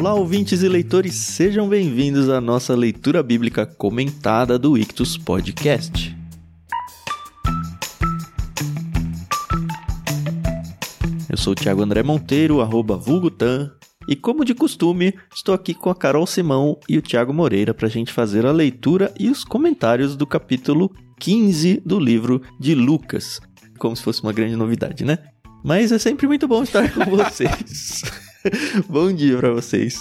Olá, ouvintes e leitores, sejam bem-vindos à nossa leitura bíblica comentada do Ictus Podcast. Eu sou o Thiago André Monteiro, arroba vulgutan, e como de costume, estou aqui com a Carol Simão e o Thiago Moreira para a gente fazer a leitura e os comentários do capítulo 15 do livro de Lucas. Como se fosse uma grande novidade, né? Mas é sempre muito bom estar com vocês. Bom dia para vocês.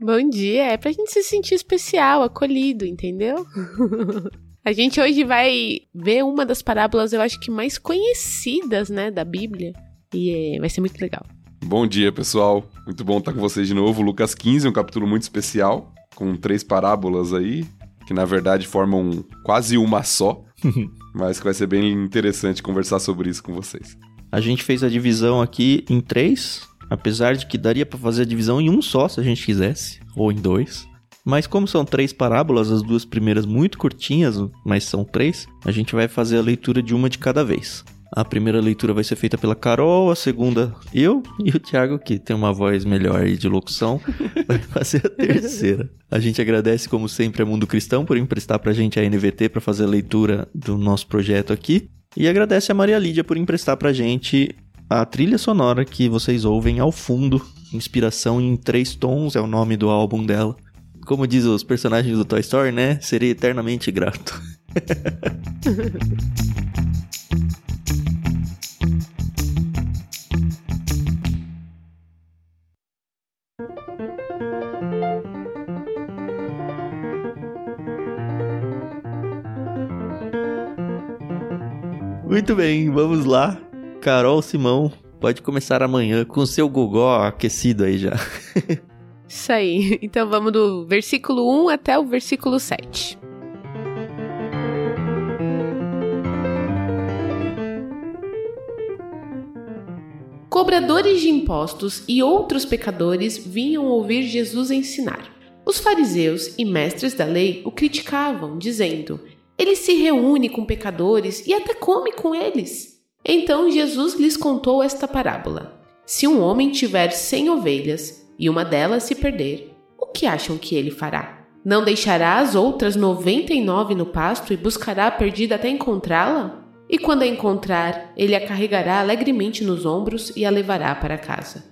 Bom dia, é pra gente se sentir especial, acolhido, entendeu? A gente hoje vai ver uma das parábolas, eu acho que mais conhecidas, né, da Bíblia. E é, vai ser muito legal. Bom dia, pessoal. Muito bom estar com vocês de novo. Lucas 15 é um capítulo muito especial, com três parábolas aí, que na verdade formam quase uma só, mas que vai ser bem interessante conversar sobre isso com vocês. A gente fez a divisão aqui em três, Apesar de que daria para fazer a divisão em um só, se a gente quisesse, ou em dois. Mas como são três parábolas, as duas primeiras muito curtinhas, mas são três, a gente vai fazer a leitura de uma de cada vez. A primeira leitura vai ser feita pela Carol, a segunda eu e o Thiago, que tem uma voz melhor de locução, vai fazer a terceira. A gente agradece, como sempre, a Mundo Cristão por emprestar pra gente a NVT para fazer a leitura do nosso projeto aqui. E agradece a Maria Lídia por emprestar pra gente a trilha sonora que vocês ouvem ao fundo, Inspiração em Três Tons é o nome do álbum dela. Como diz os personagens do Toy Story, né? Serei eternamente grato. Muito bem, vamos lá. Carol Simão, pode começar amanhã com seu gogó aquecido aí já. Isso aí. Então vamos do versículo 1 até o versículo 7. Cobradores de impostos e outros pecadores vinham ouvir Jesus ensinar. Os fariseus e mestres da lei o criticavam, dizendo: Ele se reúne com pecadores e até come com eles. Então Jesus lhes contou esta parábola: Se um homem tiver cem ovelhas e uma delas se perder, o que acham que ele fará? Não deixará as outras noventa e nove no pasto e buscará a perdida até encontrá-la? E quando a encontrar, ele a carregará alegremente nos ombros e a levará para casa.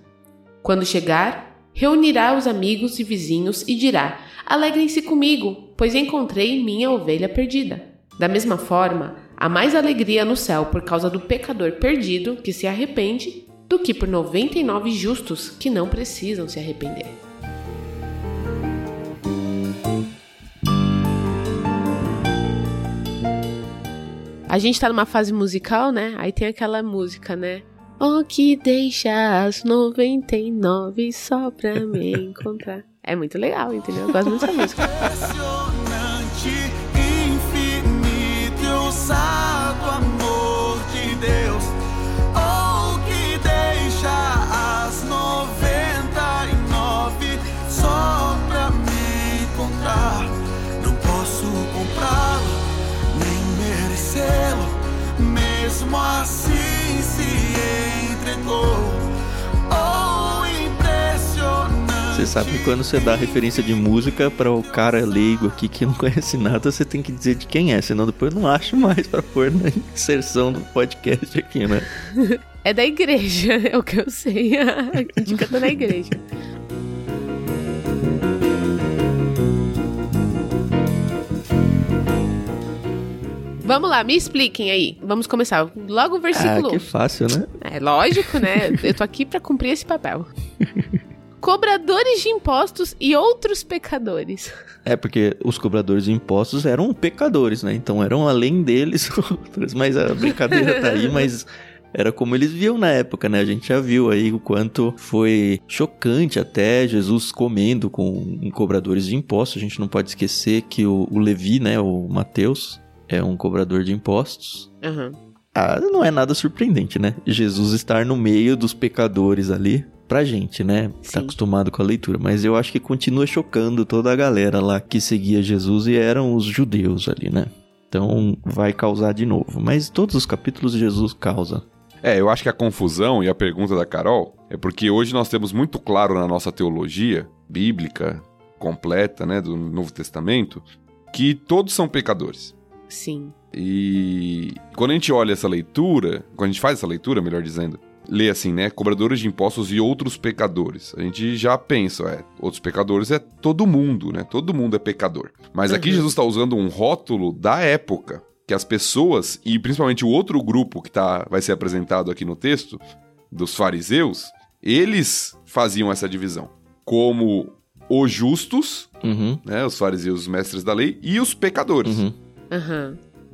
Quando chegar, reunirá os amigos e vizinhos e dirá: Alegrem-se comigo, pois encontrei minha ovelha perdida. Da mesma forma, há mais alegria no céu por causa do pecador perdido que se arrepende do que por 99 justos que não precisam se arrepender. A gente tá numa fase musical, né? Aí tem aquela música, né? Oh, que deixa as 99 só pra me encontrar. É muito legal, entendeu? Eu gosto muito dessa música. sabe que quando você dá referência de música para o cara leigo aqui que não conhece nada, você tem que dizer de quem é, senão depois não acho mais para pôr na inserção do podcast aqui, né? É da igreja, é o que eu sei. A gente canta na igreja. Vamos lá, me expliquem aí. Vamos começar. Logo o versículo. Ah, que fácil, né? É lógico, né? Eu tô aqui para cumprir esse papel. Cobradores de impostos e outros pecadores. É, porque os cobradores de impostos eram pecadores, né? Então eram além deles outros. Mas a brincadeira tá aí, mas era como eles viam na época, né? A gente já viu aí o quanto foi chocante até Jesus comendo com cobradores de impostos. A gente não pode esquecer que o, o Levi, né? O Mateus, é um cobrador de impostos. Uhum. Ah, não é nada surpreendente, né? Jesus estar no meio dos pecadores ali pra gente, né? Sim. Tá acostumado com a leitura. Mas eu acho que continua chocando toda a galera lá que seguia Jesus e eram os judeus ali, né? Então vai causar de novo. Mas todos os capítulos Jesus causa. É, eu acho que a confusão e a pergunta da Carol é porque hoje nós temos muito claro na nossa teologia bíblica completa, né, do Novo Testamento, que todos são pecadores. Sim. E quando a gente olha essa leitura, quando a gente faz essa leitura, melhor dizendo, lê assim, né? Cobradores de impostos e outros pecadores. A gente já pensa, é, outros pecadores é todo mundo, né? Todo mundo é pecador. Mas aqui Uhum. Jesus está usando um rótulo da época, que as pessoas, e principalmente o outro grupo que tá, vai ser apresentado aqui no texto, dos fariseus, eles faziam essa divisão. Como os justos, Uhum, né? Os fariseus, os mestres da lei, e os pecadores. uhum.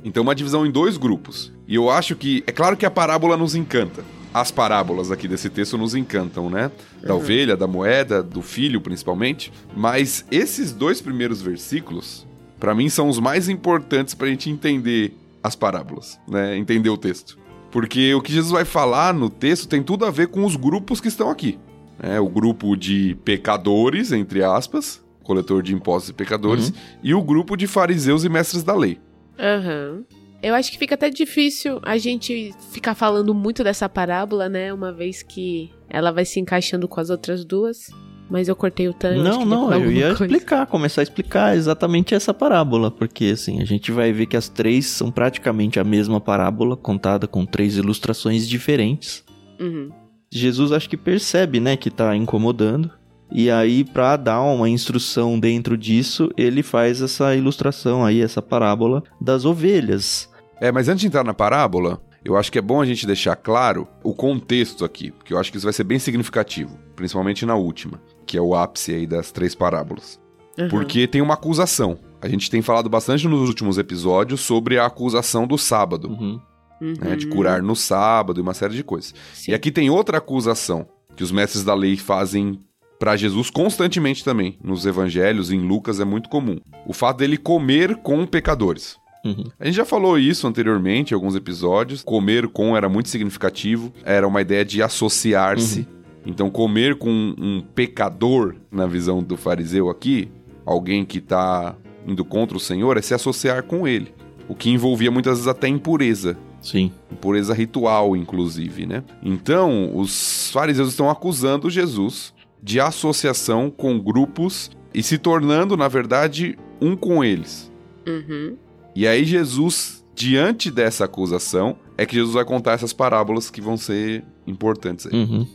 Então, uma divisão em dois grupos. E eu acho que. É claro que a parábola nos encanta. As parábolas aqui desse texto nos encantam, né? Da Uhum. ovelha, da moeda, do filho, principalmente. Mas esses dois primeiros versículos, pra mim, são os mais importantes pra gente entender as parábolas, né? Entender o texto. Porque o que Jesus vai falar no texto tem tudo a ver com os grupos que estão aqui. né? o grupo de pecadores, entre aspas, coletor de impostos e pecadores, e o grupo de fariseus e mestres da lei. Aham. Eu acho que fica até difícil a gente ficar falando muito dessa parábola, né? Uma vez que ela vai se encaixando com as outras duas. Mas eu cortei o tanto. Não, não, eu ia explicar, começar a explicar exatamente essa parábola, porque assim, a gente vai ver que as três são praticamente a mesma parábola, contada com três ilustrações diferentes. Uhum. Jesus acho que percebe, né, que tá incomodando. E aí, pra dar uma instrução dentro disso, ele faz essa ilustração aí, essa parábola das ovelhas. É, mas antes de entrar na parábola, eu acho que é bom a gente deixar claro o contexto aqui, porque eu acho que isso vai ser bem significativo, principalmente na última, que é o ápice aí das três parábolas. Uhum. Porque tem uma acusação. A gente tem falado bastante nos últimos episódios sobre a acusação do sábado, Uhum. né, de Uhum. curar no sábado e uma série de coisas. Sim. E aqui tem outra acusação que os mestres da lei fazem pra Jesus constantemente também. Nos evangelhos, em Lucas, é muito comum. O fato dele comer com pecadores. Uhum. A gente já falou isso anteriormente em alguns episódios. Comer com era muito significativo, era uma ideia de associar-se. Então, comer com um pecador, na visão do fariseu aqui, alguém que tá indo contra o Senhor, é se associar com ele. O que envolvia muitas vezes até impureza Sim. impureza ritual, inclusive, né? Então, os fariseus estão acusando Jesus de associação com grupos e se tornando, na verdade, um com eles. Uhum. E aí Jesus, diante dessa acusação, é que Jesus vai contar essas parábolas que vão ser importantes aí. Uhum.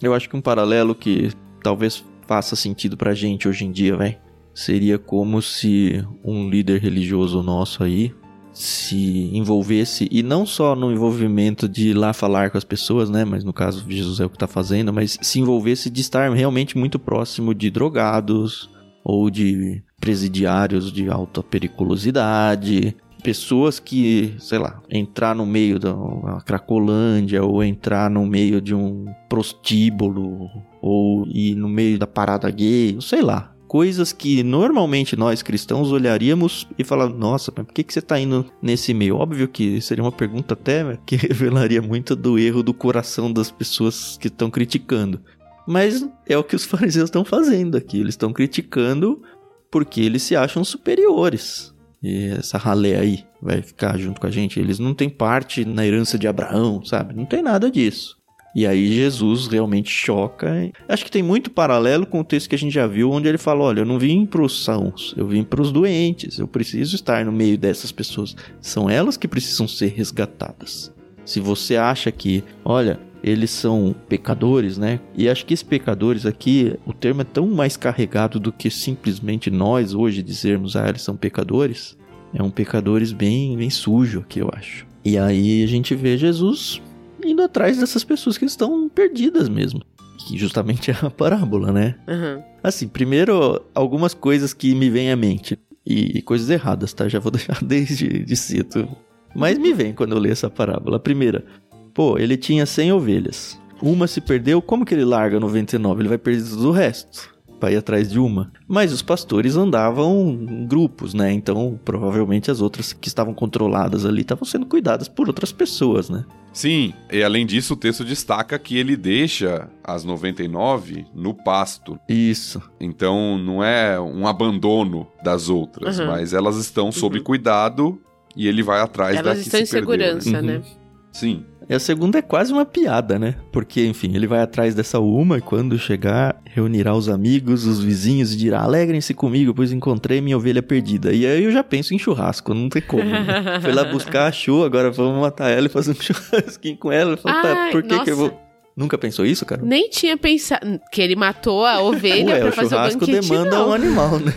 Eu acho que um paralelo que talvez faça sentido pra gente hoje em dia, vai, seria como se um líder religioso nosso aí se envolvesse, e não só no envolvimento de ir lá falar com as pessoas, né, mas no caso Jesus é o que tá fazendo, mas se envolvesse de estar realmente muito próximo de drogados ou de presidiários de alta periculosidade, pessoas que, sei lá, entrar no meio da Cracolândia ou entrar no meio de um prostíbulo ou ir no meio da parada gay, sei lá. Coisas que normalmente nós cristãos olharíamos e falar, nossa, mas por que, que você tá indo nesse meio? Óbvio que seria uma pergunta até que revelaria muito do erro do coração das pessoas que estão criticando. Mas é o que os fariseus estão fazendo aqui. Eles estão criticando porque eles se acham superiores. E essa ralé aí vai ficar junto com a gente. Eles não têm parte na herança de Abraão, sabe? Não tem nada disso. E aí Jesus realmente choca. Acho que tem muito paralelo com o texto que a gente já viu, onde ele fala: olha, eu não vim para os sãos, eu vim para os doentes. Eu preciso estar no meio dessas pessoas. São elas que precisam ser resgatadas. Se você acha que, olha, eles são pecadores, né? E acho que esses pecadores aqui, o termo é tão mais carregado do que simplesmente nós hoje dizermos, ah, eles são pecadores. É um pecadores bem, bem sujo aqui, eu acho. E aí a gente vê Jesus indo atrás dessas pessoas que estão perdidas mesmo. Que justamente é a parábola, né? Uhum. Assim, primeiro, algumas coisas que me vêm à mente. E coisas erradas, tá? Já vou deixar desde de cedo. Mas me vem quando eu leio essa parábola. A primeira, pô, ele tinha 100 ovelhas. Uma se perdeu, como que ele larga 99? Ele vai perder do resto para ir atrás de uma. Mas os pastores andavam em grupos, né? Então, provavelmente as outras que estavam controladas ali estavam sendo cuidadas por outras pessoas, né? Sim, e além disso, o texto destaca que ele deixa as 99 no pasto. Isso. Então não é um abandono das outras, Uhum. mas elas estão sob Uhum. cuidado e ele vai atrás da Elas que estão em se perdeu, né? segurança, Uhum. né? Sim. E a segunda é quase uma piada, né? Porque, enfim, ele vai atrás dessa uma e quando chegar, reunirá os amigos, os vizinhos e dirá: Alegrem-se comigo, pois encontrei minha ovelha perdida. E aí eu já penso em churrasco, não tem como. Né? Foi lá buscar, achou, agora vamos matar ela e fazer um churrasquinho com ela. Tá, por que, que eu vou. Nunca pensou isso, cara? Nem tinha pensado que ele matou a ovelha Ué, pra o fazer o churrasco banquete, demanda não. um animal, né?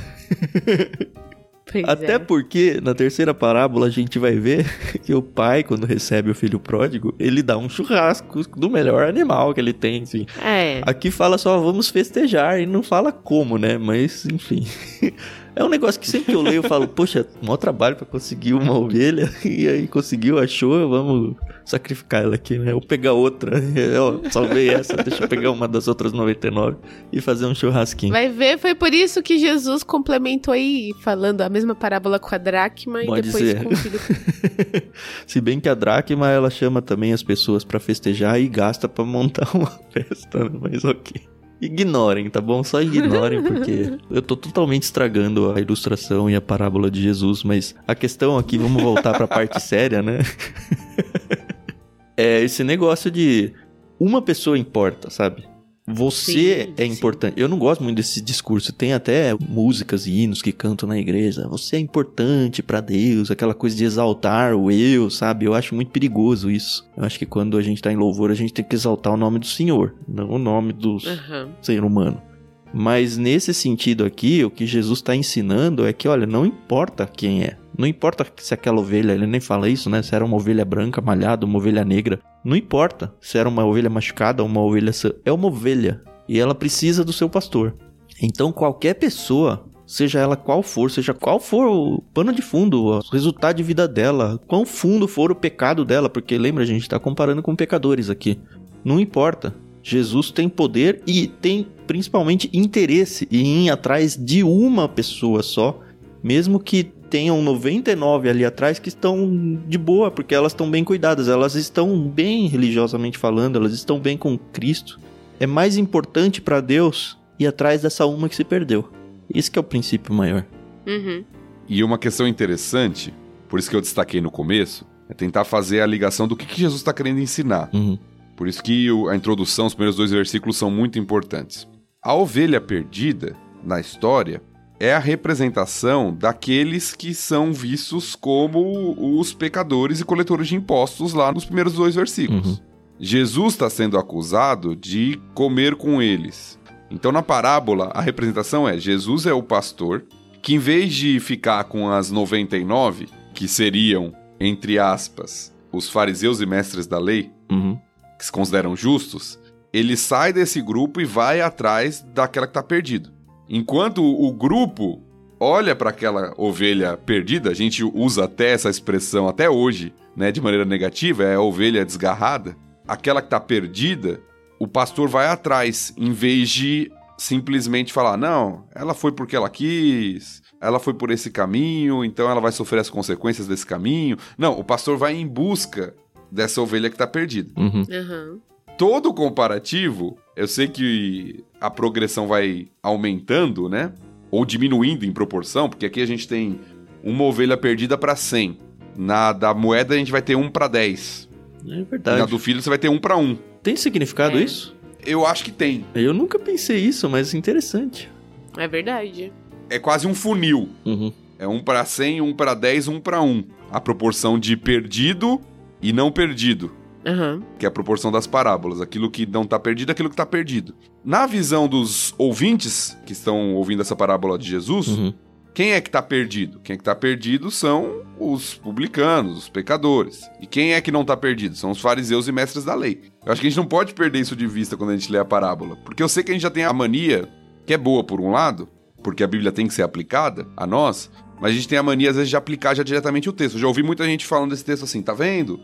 Pois Até é. porque na terceira parábola a gente vai ver que o pai, quando recebe o filho pródigo, ele dá um churrasco do melhor animal que ele tem, assim. É. Aqui fala só vamos festejar e não fala como, né? Mas, enfim. É um negócio que sempre que eu leio eu falo, poxa, maior trabalho pra conseguir uma ovelha e aí conseguiu, achou, vamos sacrificar ela aqui, né? Ou pegar outra. Ó, salvei essa, deixa eu pegar uma das outras 99 e fazer um churrasquinho. Vai ver, foi por isso que Jesus complementou aí, falando a mesma parábola com a dracma Pode e depois ser. com o filho. Se bem que a dracma ela chama também as pessoas pra festejar e gasta pra montar uma festa, né? mas ok. Ignorem, tá bom? Só ignorem, porque eu tô totalmente estragando a ilustração e a parábola de Jesus, mas a questão aqui, vamos voltar pra parte séria, né? é esse negócio de uma pessoa importa, sabe? Você Sim, é sim. importante. Eu não gosto muito desse discurso. Tem até músicas e hinos que cantam na igreja. Você é importante pra Deus, aquela coisa de exaltar o eu, sabe? Eu acho muito perigoso isso. Eu acho que quando a gente tá em louvor, a gente tem que exaltar o nome do Senhor, não o nome do Aham. ser humano. Mas nesse sentido aqui, o que Jesus está ensinando é que, olha, não importa quem é. Não importa se aquela ovelha, ele nem fala isso, né? Se era uma ovelha branca malhada, uma ovelha negra. Não importa se era uma ovelha machucada ou uma ovelha. É uma ovelha. E ela precisa do seu pastor. Então qualquer pessoa, seja ela qual for, seja qual for o pano de fundo, o resultado de vida dela, quão fundo for o pecado dela, porque lembra, a gente está comparando com pecadores aqui. Não importa. Jesus tem poder e tem principalmente interesse em ir atrás de uma pessoa só, mesmo que tenham 99 ali atrás que estão de boa, porque elas estão bem cuidadas, elas estão bem religiosamente falando, elas estão bem com Cristo. É mais importante para Deus ir atrás dessa uma que se perdeu. Esse que é o princípio maior. Uhum. E uma questão interessante, por isso que eu destaquei no começo, é tentar fazer a ligação do que, que Jesus está querendo ensinar. Uhum. Por isso que a introdução, os primeiros dois versículos são muito importantes. A ovelha perdida, na história, é a representação daqueles que são vistos como os pecadores e coletores de impostos lá nos primeiros dois versículos. Uhum. Jesus está sendo acusado de comer com eles. Então, na parábola, a representação é: Jesus é o pastor que, em vez de ficar com as 99, que seriam, entre aspas, os fariseus e mestres da lei, Uhum. Que se consideram justos, ele sai desse grupo e vai atrás daquela que está perdido. Enquanto o grupo olha para aquela ovelha perdida, a gente usa até essa expressão até hoje, né, de maneira negativa, é a ovelha desgarrada. Aquela que está perdida, o pastor vai atrás, em vez de simplesmente falar: não, ela foi porque ela quis, ela foi por esse caminho, então ela vai sofrer as consequências desse caminho. Não, o pastor vai em busca dessa ovelha que está perdida Uhum. Aham. todo o comparativo, eu sei que a progressão vai aumentando, né? Ou diminuindo em proporção, porque aqui a gente tem uma ovelha perdida para 100. Na da moeda a gente vai ter um para 10. É E na verdade. do filho você vai ter um para 1. Tem significado É. isso? Eu acho que tem. Eu nunca pensei isso, mas interessante. É verdade. É quase um funil. Uhum. É um para 100, um para 10, um para 1. A proporção de perdido e não perdido. Aham. que é a proporção das parábolas, aquilo que não está perdido, aquilo que está perdido. Na visão dos ouvintes que estão ouvindo essa parábola de Jesus, Uhum. quem é que está perdido? Quem é que está perdido são os publicanos, os pecadores. E quem é que não está perdido? São os fariseus e mestres da lei. Eu acho que a gente não pode perder isso de vista quando a gente lê a parábola, porque eu sei que a gente já tem a mania, que é boa por um lado, porque a Bíblia tem que ser aplicada a nós, mas a gente tem a mania às vezes de aplicar já diretamente o texto. Eu já ouvi muita gente falando desse texto assim, tá vendo?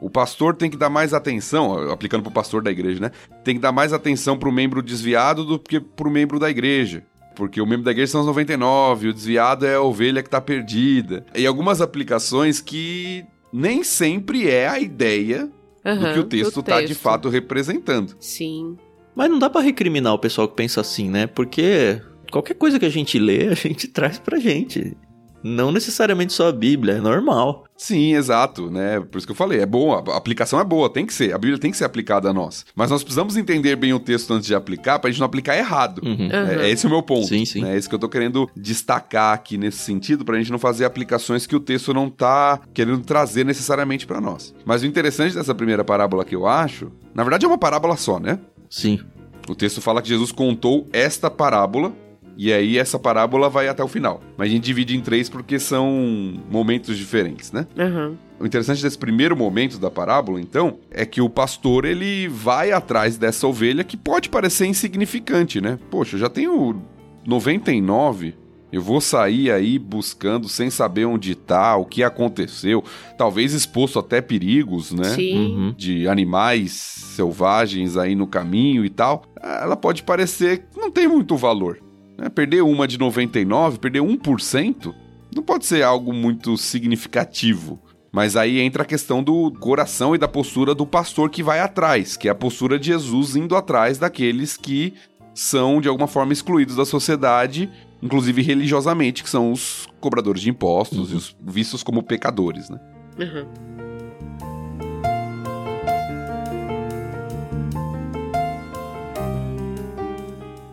O pastor tem que dar mais atenção, aplicando pro pastor da igreja, né? Tem que dar mais atenção pro membro desviado do que pro membro da igreja. Porque o membro da igreja são os 99, o desviado é a ovelha que tá perdida. E algumas aplicações que nem sempre é a ideia do Aham, que o texto do tá de texto. fato representando. Sim. Mas não dá pra recriminar o pessoal que pensa assim, né? Porque qualquer coisa que a gente lê, a gente traz pra gente. Não necessariamente só a Bíblia, é normal. Sim, exato, né? Por isso que eu falei, é boa, a aplicação é boa, tem que ser, a Bíblia tem que ser aplicada a nós. Mas nós precisamos entender bem o texto antes de aplicar, pra gente não aplicar errado. Uhum. É, é esse o meu ponto. Sim, sim. né? É isso que eu tô querendo destacar aqui nesse sentido, pra gente não fazer aplicações que o texto não tá querendo trazer necessariamente pra nós. Mas o interessante dessa primeira parábola que eu acho, na verdade é uma parábola só, né? Sim. O texto fala que Jesus contou esta parábola e aí essa parábola vai até o final. Mas a gente divide em três porque são momentos diferentes, né? Aham. O interessante desse primeiro momento da parábola, então, é que o pastor ele vai atrás dessa ovelha que pode parecer insignificante, né? Poxa, eu já tenho 99, eu vou sair aí buscando sem saber onde tá, o que aconteceu, talvez exposto até perigos, né? Sim. Uhum. de animais selvagens aí no caminho e tal, ela pode parecer que não tem muito valor. Né? Perder uma de 99, perder 1%, não pode ser algo muito significativo. Mas aí entra a questão do coração e da postura do pastor que vai atrás, que é a postura de Jesus indo atrás daqueles que são de alguma forma excluídos da sociedade, inclusive religiosamente, que são os cobradores de impostos e os vistos como pecadores, né? Aham.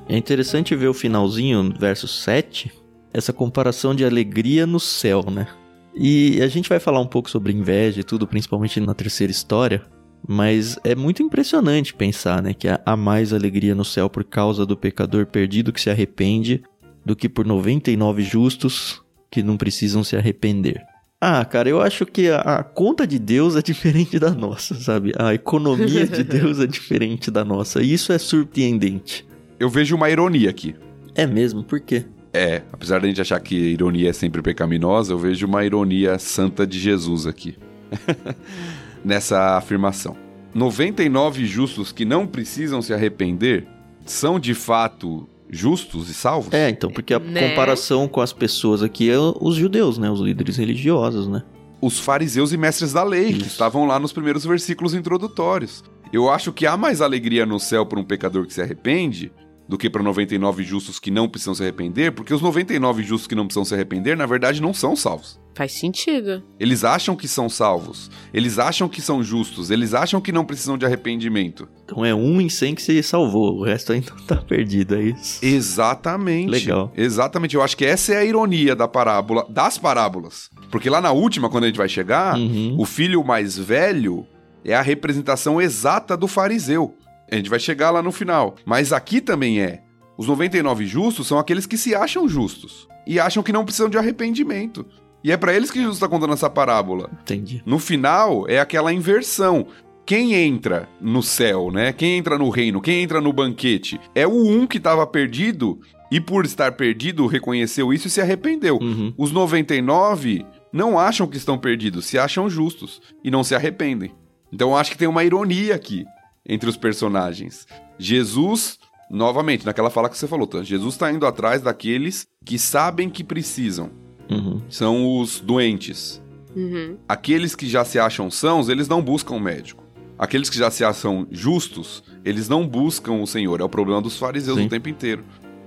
É interessante ver o finalzinho, verso 7, essa comparação de alegria no céu, né? E a gente vai falar um pouco sobre inveja e tudo, principalmente na terceira história, mas é muito impressionante pensar, né, que há mais alegria no céu por causa do pecador perdido que se arrepende do que por 99 justos que não precisam se arrepender. Ah, cara, eu acho que a, a conta de Deus é diferente da nossa, sabe? A economia de Deus é diferente da nossa. E isso é surpreendente. Eu vejo uma ironia aqui. É mesmo? Por quê? É, apesar da gente achar que ironia é sempre pecaminosa, eu vejo uma ironia santa de Jesus aqui. Nessa afirmação. 99 justos que não precisam se arrepender são de fato justos e salvos? É, então, porque a Né? comparação com as pessoas aqui é os judeus, né? Os líderes religiosos, né? Os fariseus e mestres da lei, que Isso. estavam lá nos primeiros versículos introdutórios. Eu acho que há mais alegria no céu para um pecador que se arrepende do que para 99 justos que não precisam se arrepender, porque os 99 justos que não precisam se arrepender, na verdade, não são salvos. Faz sentido. Eles acham que são salvos, eles acham que são justos, eles acham que não precisam de arrependimento. Então é um em cem que se salvou, o resto ainda tá perdido, é isso? Exatamente. Legal. Exatamente. Eu acho que essa é a ironia da parábola, das parábolas. Porque lá na última, quando a gente vai chegar, Uhum. o filho mais velho é a representação exata do fariseu. A gente vai chegar lá no final. Mas aqui também é. Os 99 justos são aqueles que se acham justos e acham que não precisam de arrependimento. E é pra eles que Jesus está contando essa parábola. Entendi. No final, é aquela inversão. Quem entra no céu, né? Quem entra no reino, quem entra no banquete, é o um que estava perdido e por estar perdido reconheceu isso e se arrependeu. Uhum. Os 99 não acham que estão perdidos, se acham justos e não se arrependem. Então eu acho que tem uma ironia aqui entre os personagens. Jesus, novamente, naquela fala que você falou, tá? Jesus está indo atrás daqueles que sabem que precisam. Uhum. São os doentes. Uhum. Aqueles que já se acham sãos, eles não buscam um médico. Aqueles que já se acham justos, eles não buscam o Senhor. É o problema dos fariseus Sim. o tempo inteiro.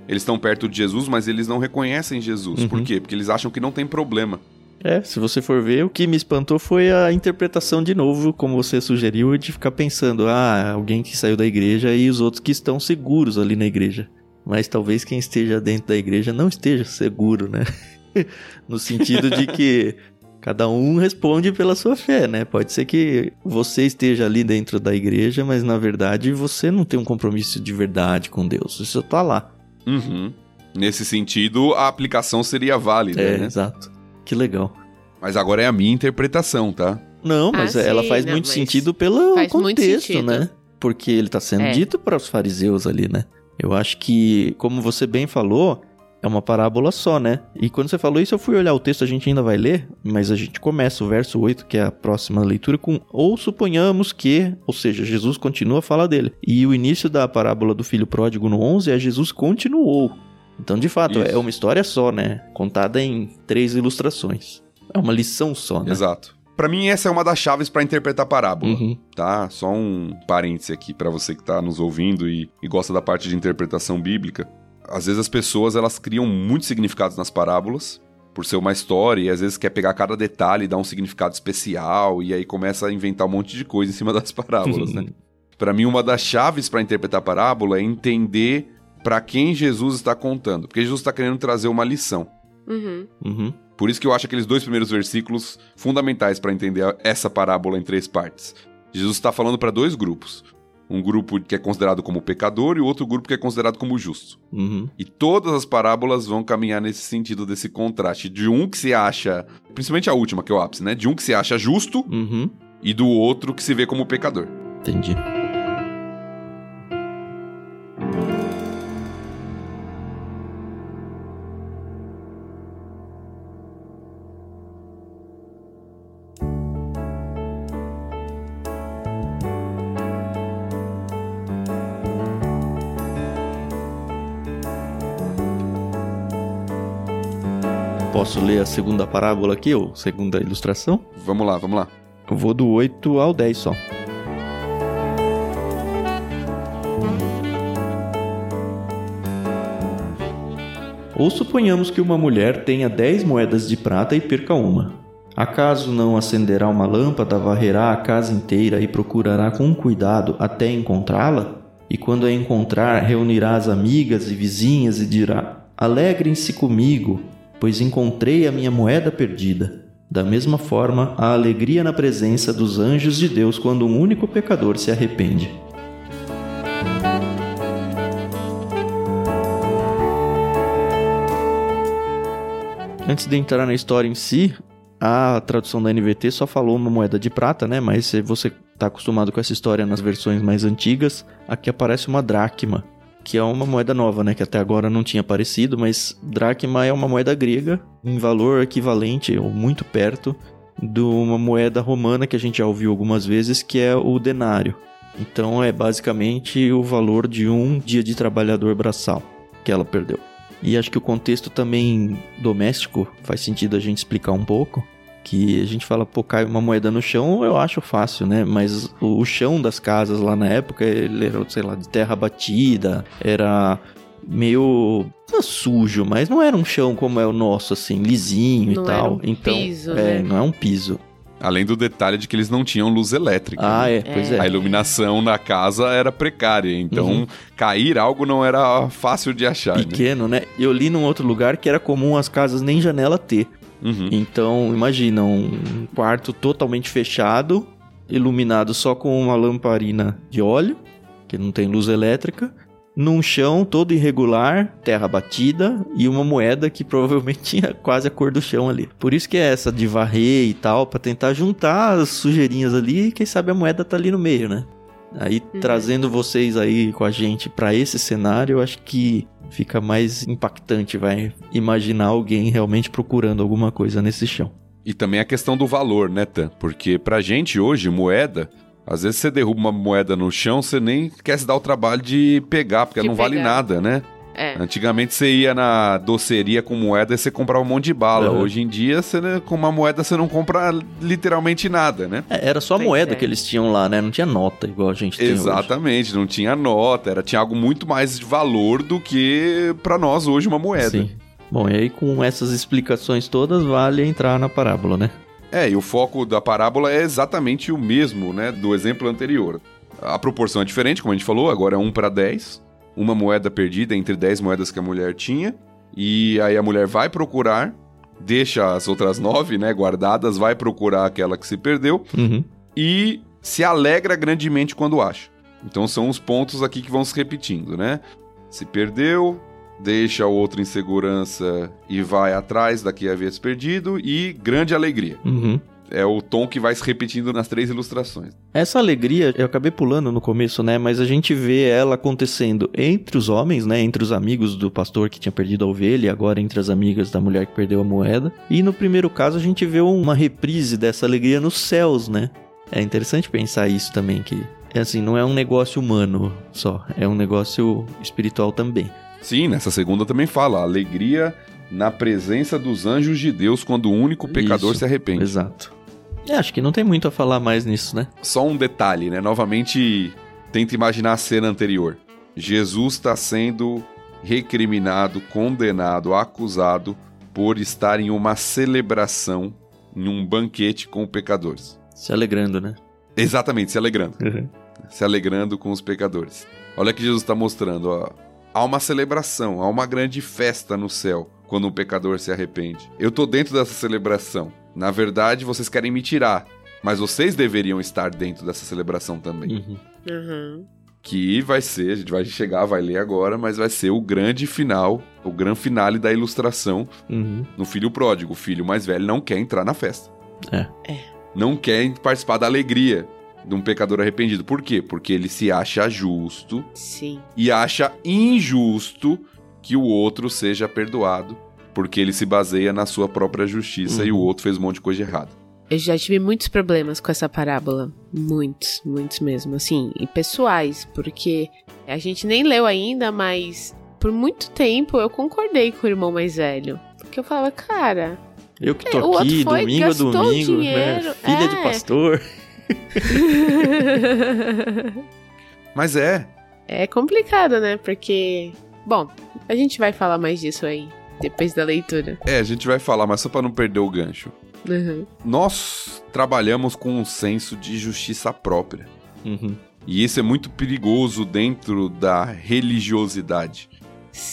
Eles estão perto de Jesus, mas eles não reconhecem Jesus. Uhum. Por quê? Porque eles acham que não tem problema. É, se você for ver, o que me espantou foi a interpretação de novo, como você sugeriu, de ficar pensando, ah, alguém que saiu da igreja e os outros que estão seguros ali na igreja. Mas talvez quem esteja dentro da igreja não esteja seguro, né? no sentido de que cada um responde pela sua fé, né? Pode ser que você esteja ali dentro da igreja, mas na verdade você não tem um compromisso de verdade com Deus. Você só tá lá. Uhum. Nesse sentido, a aplicação seria válida, É, né? exato. Que legal. Mas agora é a minha interpretação, tá? Não, mas Ah, ela sim, faz não, muito sentido pelo contexto, sentido. né? Porque ele tá sendo É. dito para os fariseus ali, né? Eu acho que, como você bem falou, é uma parábola só, né? E quando você falou isso, eu fui olhar o texto, a gente ainda vai ler, mas a gente começa o verso 8, que é a próxima leitura, com ou suponhamos que, ou seja, Jesus continua a falar dele. E o início da parábola do filho pródigo no 11 é Jesus continuou. Então, de fato, Isso. é uma história só, né? Contada em três ilustrações. É uma lição só, né? Exato. Pra mim, essa é uma das chaves pra interpretar parábola. Uhum. tá? Só um parêntese aqui pra você que tá nos ouvindo e, e gosta da parte de interpretação bíblica. Às vezes as pessoas elas criam muitos significados nas parábolas por ser uma história e às vezes quer pegar cada detalhe e dar um significado especial e aí começa a inventar um monte de coisa em cima das parábolas, né? Para mim, uma das chaves para interpretar a parábola é entender para quem Jesus está contando, porque Jesus está querendo trazer uma lição. Uhum. Uhum. Por isso que eu acho aqueles dois primeiros versículos fundamentais para entender essa parábola em três partes. Jesus está falando para dois grupos. Um grupo que é considerado como pecador e outro grupo que é considerado como justo. Uhum. E todas as parábolas vão caminhar nesse sentido, desse contraste. De um que se acha, principalmente a última, que é o ápice, né? De um que se acha justo Uhum. e do outro que se vê como pecador. Entendi. Posso ler a segunda parábola aqui, ou segunda ilustração? Vamos lá, vamos lá. Eu vou do 8 ao 10 só. Ou suponhamos que uma mulher tenha 10 moedas de prata e perca uma. Acaso não acenderá uma lâmpada, varrerá a casa inteira e procurará com cuidado até encontrá-la? E quando a encontrar, reunirá as amigas e vizinhas e dirá: Alegrem-se comigo, pois encontrei a minha moeda perdida. Da mesma forma, a alegria na presença dos anjos de Deus quando um único pecador se arrepende. Antes de entrar na história em si, a tradução da NVT só falou uma moeda de prata, né? Mas se você está acostumado com essa história nas versões mais antigas, aqui aparece uma dracma, que é uma moeda nova, né? Que até agora não tinha aparecido, mas dracma é uma moeda grega em valor equivalente ou muito perto de uma moeda romana que a gente já ouviu algumas vezes, que é o denário. Então é basicamente o valor de um dia de trabalhador braçal que ela perdeu. E acho que o contexto também doméstico faz sentido a gente explicar um pouco. Que a gente fala, pô, cai uma moeda no chão, eu acho fácil, né? Mas o, o chão das casas lá na época, ele era, sei lá, de terra batida, era meio não sujo, mas não era um chão como é o nosso, assim, lisinho Não e era tal. um então, piso, é, né? não é um piso. Além do detalhe de que eles não tinham luz elétrica. Ah, né? é, pois A é. iluminação na casa era precária, então Uhum. cair algo não era fácil de achar. né? Pequeno, né? Eu li num outro lugar que era comum as casas nem janela ter. Uhum. Então, imagina um quarto totalmente fechado, iluminado só com uma lamparina de óleo, que não tem luz elétrica, num chão todo irregular, terra batida e uma moeda que provavelmente tinha quase a cor do chão ali. Por isso que é essa de varrer e tal, pra tentar juntar as sujeirinhas ali e quem sabe a moeda tá ali no meio, né? Aí Uhum. trazendo vocês aí com a gente pra esse cenário, eu acho que fica mais impactante, vai imaginar alguém realmente procurando alguma coisa nesse chão. E também a questão do valor, né, Tan? Porque pra gente hoje, moeda, às vezes você derruba uma moeda no chão, você nem quer se dar o trabalho de pegar, porque De não vale pegar. nada, né? É. Antigamente você ia na doceria com moeda e você comprava um monte de bala. Uhum. Hoje em dia, você, né, com uma moeda você não compra literalmente nada, né? É, era só a moeda é. que eles tinham lá, né? Não tinha nota igual a gente tem hoje. Exatamente, não tinha nota, era, tinha algo muito mais de valor do que pra nós hoje uma moeda. Sim. Bom, e aí com essas explicações todas, vale entrar na parábola, né? É, e o foco da parábola é exatamente o mesmo, né, do exemplo anterior. A proporção é diferente, como a gente falou, agora é 1 para 10. Uma moeda perdida entre 10 moedas que a mulher tinha. E aí a mulher vai procurar, deixa as outras 9, né, guardadas, vai procurar aquela que se perdeu Uhum. e se alegra grandemente quando acha. Então são os pontos aqui que vão se repetindo, né? Se perdeu, deixa o outro em segurança e vai atrás da que havia se perdido e grande alegria. Uhum. É o tom que vai se repetindo nas três ilustrações. Essa alegria, eu acabei pulando no começo, né? Mas a gente vê ela acontecendo entre os homens, né? Entre os amigos do pastor que tinha perdido a ovelha e agora entre as amigas da mulher que perdeu a moeda. E no primeiro caso a gente vê uma reprise dessa alegria nos céus, né? É interessante pensar isso também, que é assim, não é um negócio humano só, é um negócio espiritual também. Sim, nessa segunda também fala alegria na presença dos anjos de Deus quando o único pecador Isso, se arrepende. Exato. É, acho que não tem muito a falar mais nisso, né? Só um detalhe, né? Novamente, tenta imaginar a cena anterior. Jesus está sendo recriminado, condenado, acusado por estar em uma celebração, em um banquete com pecadores. Se alegrando, né? Exatamente, se alegrando. Uhum. Se alegrando com os pecadores. Olha que Jesus está mostrando, ó. Há uma celebração, há uma grande festa no céu quando um pecador se arrepende. Eu tô dentro dessa celebração. Na verdade, vocês querem me tirar, mas vocês deveriam estar dentro dessa celebração também. Uhum. Uhum. Que vai ser, a gente vai chegar, vai ler agora, mas vai ser o grande final, o grande finale da ilustração Uhum. no filho pródigo. O filho mais velho não quer entrar na festa. É. Não quer participar da alegria de um pecador arrependido. Por quê? Porque ele se acha justo Sim. e acha injusto que o outro seja perdoado, porque ele se baseia na sua própria justiça e o Uhum. outro fez um monte de coisa errada. Eu já tive muitos problemas com essa parábola. Muitos, muitos mesmo. Assim, e pessoais, porque a gente nem leu ainda, mas por muito tempo eu concordei com o irmão mais velho. Porque eu falava, cara, Eu que É, tô o outro aqui, foi, domingo a gastou domingo, dinheiro, né? Filha de é. pastor. Mas é, é complicado, né? Porque, bom, a gente vai falar mais disso aí depois da leitura. é, a gente vai falar, mas só para não perder o gancho. Uhum. Nós trabalhamos com um senso de justiça própria. Uhum. E isso é muito perigoso dentro da religiosidade.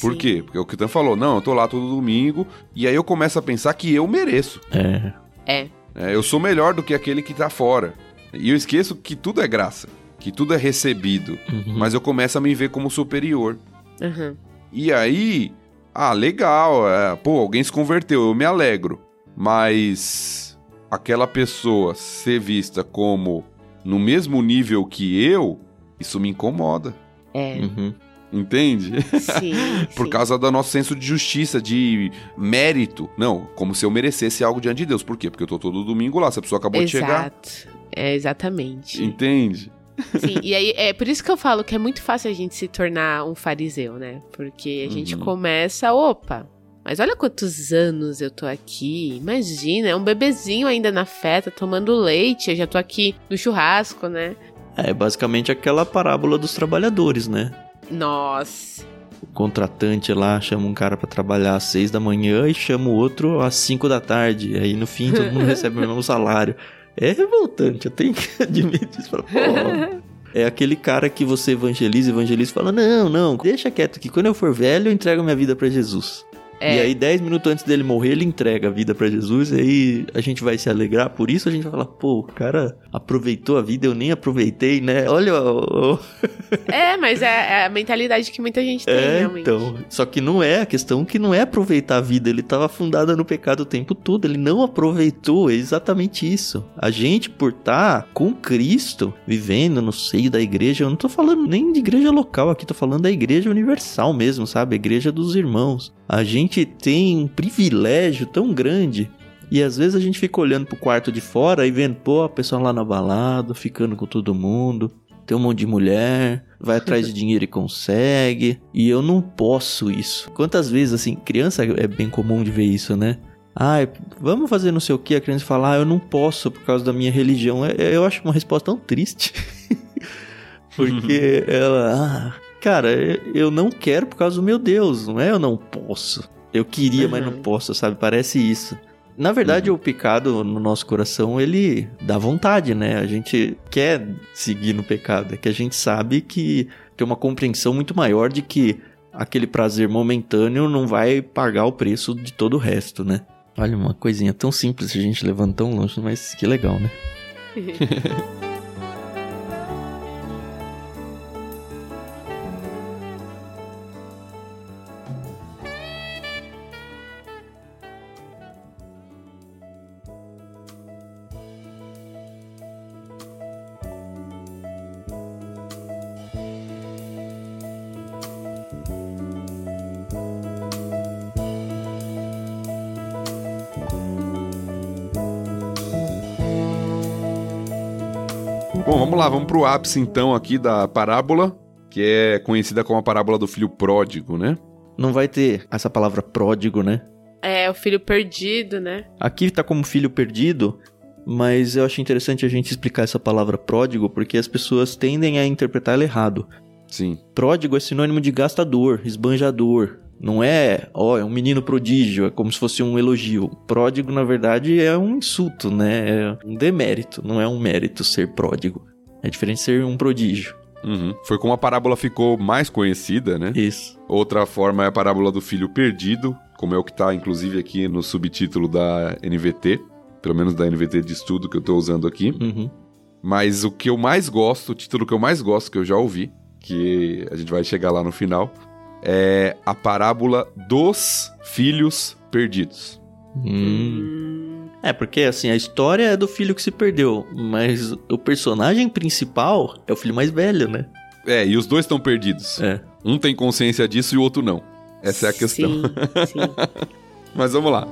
Por Sim. quê? Porque o que o Tan falou, não, eu tô lá todo domingo, e aí eu começo a pensar que eu mereço. É. É. É, eu sou melhor do que aquele que tá fora. E eu esqueço que tudo é graça, que tudo é recebido. Uhum. Mas eu começo a me ver como superior. Uhum. E aí, ah, legal, é, pô, alguém se converteu, eu me alegro. Mas aquela pessoa ser vista como no mesmo nível que eu, isso me incomoda. É. Uhum. Entende? Sim. Por sim. causa do nosso senso de justiça, de mérito. Não, como se eu merecesse algo diante de Deus. Por quê? Porque eu tô todo domingo lá, se a pessoa acabou de chegar. Exato. É, exatamente. Entende? Sim, e aí é por isso que eu falo que é muito fácil a gente se tornar um fariseu, né? Porque a gente Uhum. começa, opa, mas olha quantos anos eu tô aqui. Imagina, é um bebezinho ainda na festa, tomando leite. Eu já tô aqui no churrasco, né? É basicamente aquela parábola dos trabalhadores, né? Nossa. O contratante lá chama um cara pra trabalhar às seis da manhã e chama o outro às cinco da tarde. Aí no fim todo mundo recebe o mesmo salário. É revoltante, eu tenho que admitir isso. É aquele cara que você evangeliza, evangeliza e fala: Não, não, deixa quieto que quando eu for velho eu entrego minha vida pra Jesus. É. E aí, 10 minutos antes dele morrer, ele entrega a vida pra Jesus. E aí a gente vai se alegrar por isso. A gente vai falar: Pô, o cara aproveitou a vida, eu nem aproveitei, né? Olha, o- o- É, mas é, é a mentalidade que muita gente tem, É, realmente. então. Só que não é a questão que não é aproveitar a vida. Ele estava afundado no pecado o tempo todo. Ele não aproveitou. É exatamente isso. A gente, por estar com Cristo, vivendo no seio da igreja, eu não tô falando nem de igreja local aqui, tô falando da igreja universal mesmo, sabe? A igreja dos irmãos. A gente tem um privilégio tão grande. E às vezes a gente fica olhando pro quarto de fora e vendo, pô, a pessoa lá na balada, ficando com todo mundo tem um monte de mulher, vai atrás de dinheiro e consegue. E eu não posso isso. Quantas vezes, assim, criança é bem comum de ver isso, né? Ah, vamos fazer não sei o que, a criança fala, ah, eu não posso por causa da minha religião. É- Eu acho uma resposta tão triste. Porque ela, ah, cara, eu não quero por causa do meu Deus, não é eu não posso. Eu queria, mas não Uhum. posso, sabe? Parece isso. Na verdade, o pecado no nosso coração, ele dá vontade, né? A gente quer seguir no pecado. É que a gente sabe que tem uma compreensão muito maior de que aquele prazer momentâneo não vai pagar o preço de todo o resto, né? Olha, uma coisinha tão simples a gente levando tão longe, mas que legal, né? Vamos lá, vamos pro ápice então aqui da parábola, que é conhecida como a parábola do filho pródigo, né? Não vai ter essa palavra pródigo, né? É, o filho perdido, né? Aqui tá como filho perdido, mas eu acho interessante a gente explicar essa palavra pródigo porque as pessoas tendem a interpretar ela errado. Sim. Pródigo é sinônimo de gastador, esbanjador. Não é, ó, é um menino prodígio, é como se fosse um elogio. Pródigo, na verdade, é um insulto, né? É um demérito, não é um mérito ser pródigo. É diferente de ser um prodígio. Uhum. Foi como a parábola ficou mais conhecida, né? Isso. Outra forma é a parábola do filho perdido, como é o que está inclusive aqui no subtítulo da NVT, pelo menos da NVT de estudo que eu estou usando aqui. Uhum. Mas o que eu mais gosto, o título que eu mais gosto que eu já ouvi, que a gente vai chegar lá no final, é a parábola dos filhos perdidos. Hum. É, porque assim, a história é do filho que se perdeu, mas o personagem principal é o filho mais velho, né? É, e os dois estão perdidos. É. Um tem consciência disso e o outro não. Essa é a questão. Sim, sim. Mas vamos lá.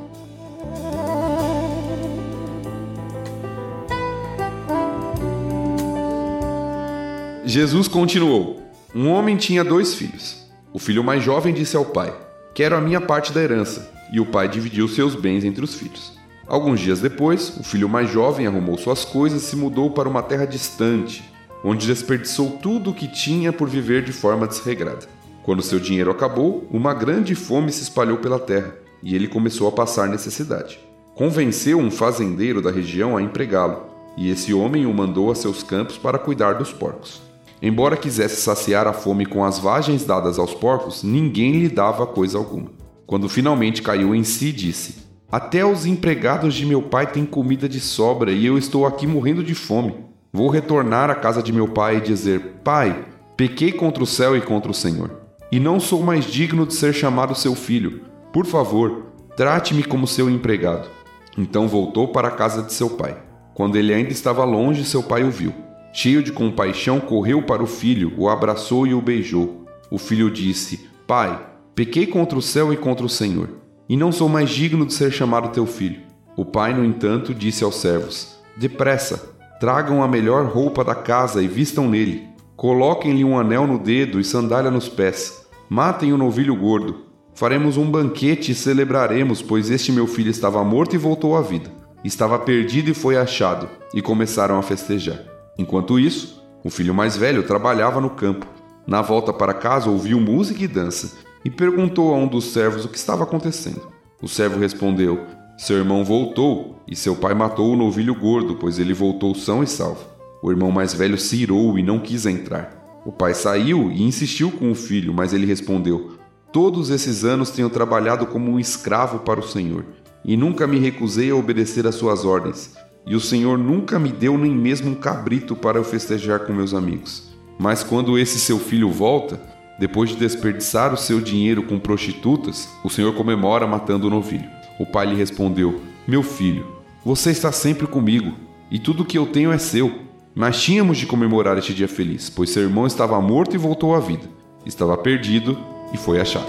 Jesus continuou: Um homem tinha dois filhos. O filho mais jovem disse ao pai: Quero a minha parte da herança. E o pai dividiu seus bens entre os filhos. Alguns dias depois, o filho mais jovem arrumou suas coisas e se mudou para uma terra distante, onde desperdiçou tudo o que tinha por viver de forma desregrada. Quando seu dinheiro acabou, uma grande fome se espalhou pela terra e ele começou a passar necessidade. Convenceu um fazendeiro da região a empregá-lo, e esse homem o mandou a seus campos para cuidar dos porcos. Embora quisesse saciar a fome com as vagens dadas aos porcos, ninguém lhe dava coisa alguma. Quando finalmente caiu em si, disse: Até os empregados de meu pai têm comida de sobra e eu estou aqui morrendo de fome. Vou retornar à casa de meu pai e dizer: Pai, pequei contra o céu e contra o Senhor, e não sou mais digno de ser chamado seu filho. Por favor, trate-me como seu empregado. Então voltou para a casa de seu pai. Quando ele ainda estava longe, seu pai o viu. Cheio de compaixão, correu para o filho, o abraçou e o beijou. O filho disse: Pai, pequei contra o céu e contra o Senhor, e não sou mais digno de ser chamado teu filho. O pai, no entanto, disse aos servos: Depressa, tragam a melhor roupa da casa e vistam nele. Coloquem-lhe um anel no dedo e sandália nos pés. Matem o novilho gordo. Faremos um banquete e celebraremos, pois este meu filho estava morto e voltou à vida. Estava perdido e foi achado, e começaram a festejar. Enquanto isso, o filho mais velho trabalhava no campo. Na volta para casa, ouviu música e dança e perguntou a um dos servos o que estava acontecendo. O servo respondeu: Seu irmão voltou e seu pai matou o novilho gordo, pois ele voltou são e salvo. O irmão mais velho se irou e não quis entrar. O pai saiu e insistiu com o filho, mas ele respondeu: Todos esses anos tenho trabalhado como um escravo para o Senhor e nunca me recusei a obedecer às suas ordens. E o Senhor nunca me deu nem mesmo um cabrito para eu festejar com meus amigos. Mas quando esse seu filho volta, depois de desperdiçar o seu dinheiro com prostitutas, o Senhor comemora matando o novilho. O pai lhe respondeu: Meu filho, você está sempre comigo, e tudo que eu tenho é seu. Mas tínhamos de comemorar este dia feliz, pois seu irmão estava morto e voltou à vida. Estava perdido e foi achado.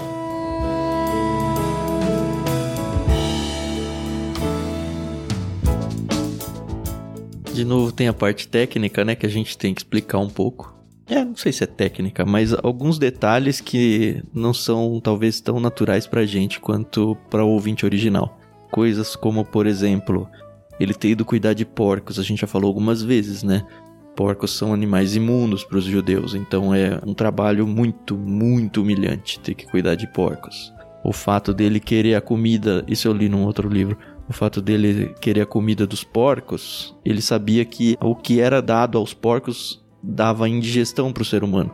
De novo tem a parte técnica, né, que a gente tem que explicar um pouco. É, não sei se é técnica, mas alguns detalhes que não são talvez tão naturais pra gente quanto para o ouvinte original. Coisas como, por exemplo, ele ter ido cuidar de porcos, a gente já falou algumas vezes, né? Porcos são animais imundos para os judeus, então é um trabalho muito, muito humilhante ter que cuidar de porcos. O fato dele querer a comida, isso eu li num outro livro, o fato dele querer a comida dos porcos, ele sabia que o que era dado aos porcos dava indigestão para o ser humano.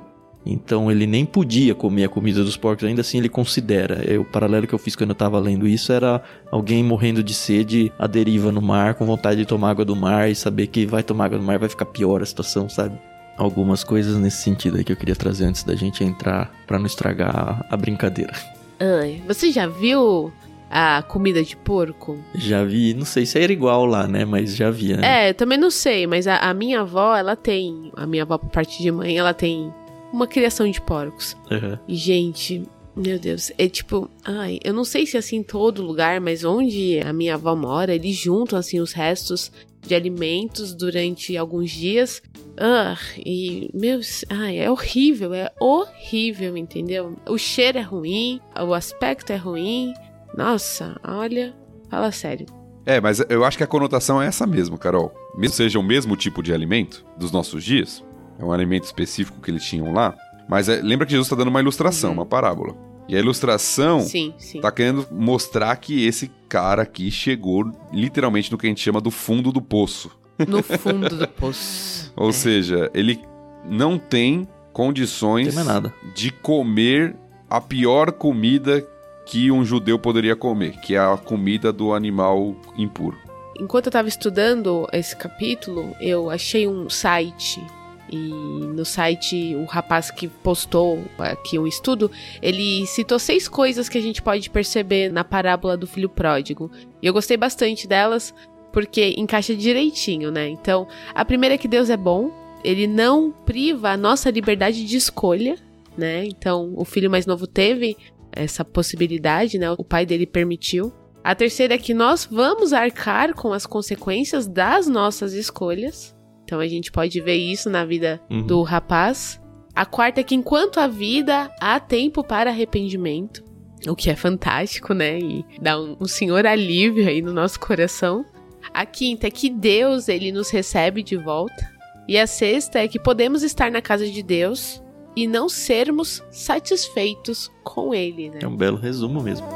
Então ele nem podia comer a comida dos porcos, ainda assim ele considera. O paralelo que eu fiz quando eu estava lendo isso era alguém morrendo de sede à deriva no mar, com vontade de tomar água do mar e saber que vai tomar água do mar vai ficar pior a situação, sabe? Algumas coisas nesse sentido aí que eu queria trazer antes da gente entrar para não estragar a brincadeira. Ai, você já viu a comida de porco? Já vi, não sei se era igual lá, né? Mas já via. Né? É, também não sei, mas a, a minha avó, ela tem. A minha avó, por parte de mãe, ela tem uma criação de porcos. Uhum. E, gente, meu Deus, é tipo, ai, eu não sei se é assim em todo lugar, mas onde a minha avó mora, eles juntam assim os restos de alimentos durante alguns dias. Ah, e, meu, ai, é horrível, é horrível, entendeu? O cheiro é ruim, o aspecto é ruim. Nossa, olha, fala sério. É, mas eu acho que a conotação é essa mesmo, Carol. Mesmo seja o mesmo tipo de alimento dos nossos dias, é um alimento específico que eles tinham lá, mas é, lembra que Jesus está dando uma ilustração, uma parábola. E a ilustração Sim, sim. tá querendo mostrar que esse cara aqui chegou literalmente no que a gente chama do fundo do poço. No fundo do poço. Ou É. seja, ele não tem Não condições tem mais nada. de comer a pior comida que um judeu poderia comer, que é a comida do animal impuro. Enquanto eu tava estudando esse capítulo, eu achei um site. E no site, o rapaz que postou aqui um estudo, ele citou seis coisas que a gente pode perceber na parábola do filho pródigo. E eu gostei bastante delas, porque encaixa direitinho, né? Então, a primeira é que Deus é bom, ele não priva a nossa liberdade de escolha, né? Então, o filho mais novo teve essa possibilidade, né? O pai dele permitiu. A terceira é que nós vamos arcar com as consequências das nossas escolhas. Então a gente pode ver isso na vida Uhum. do rapaz. A quarta é que enquanto há vida, há tempo para arrependimento. O que é fantástico, né? E dá um, um senhor alívio aí no nosso coração. A quinta é que Deus, ele nos recebe de volta. E a sexta é que podemos estar na casa de Deus e não sermos satisfeitos com ele, né? É um belo resumo mesmo.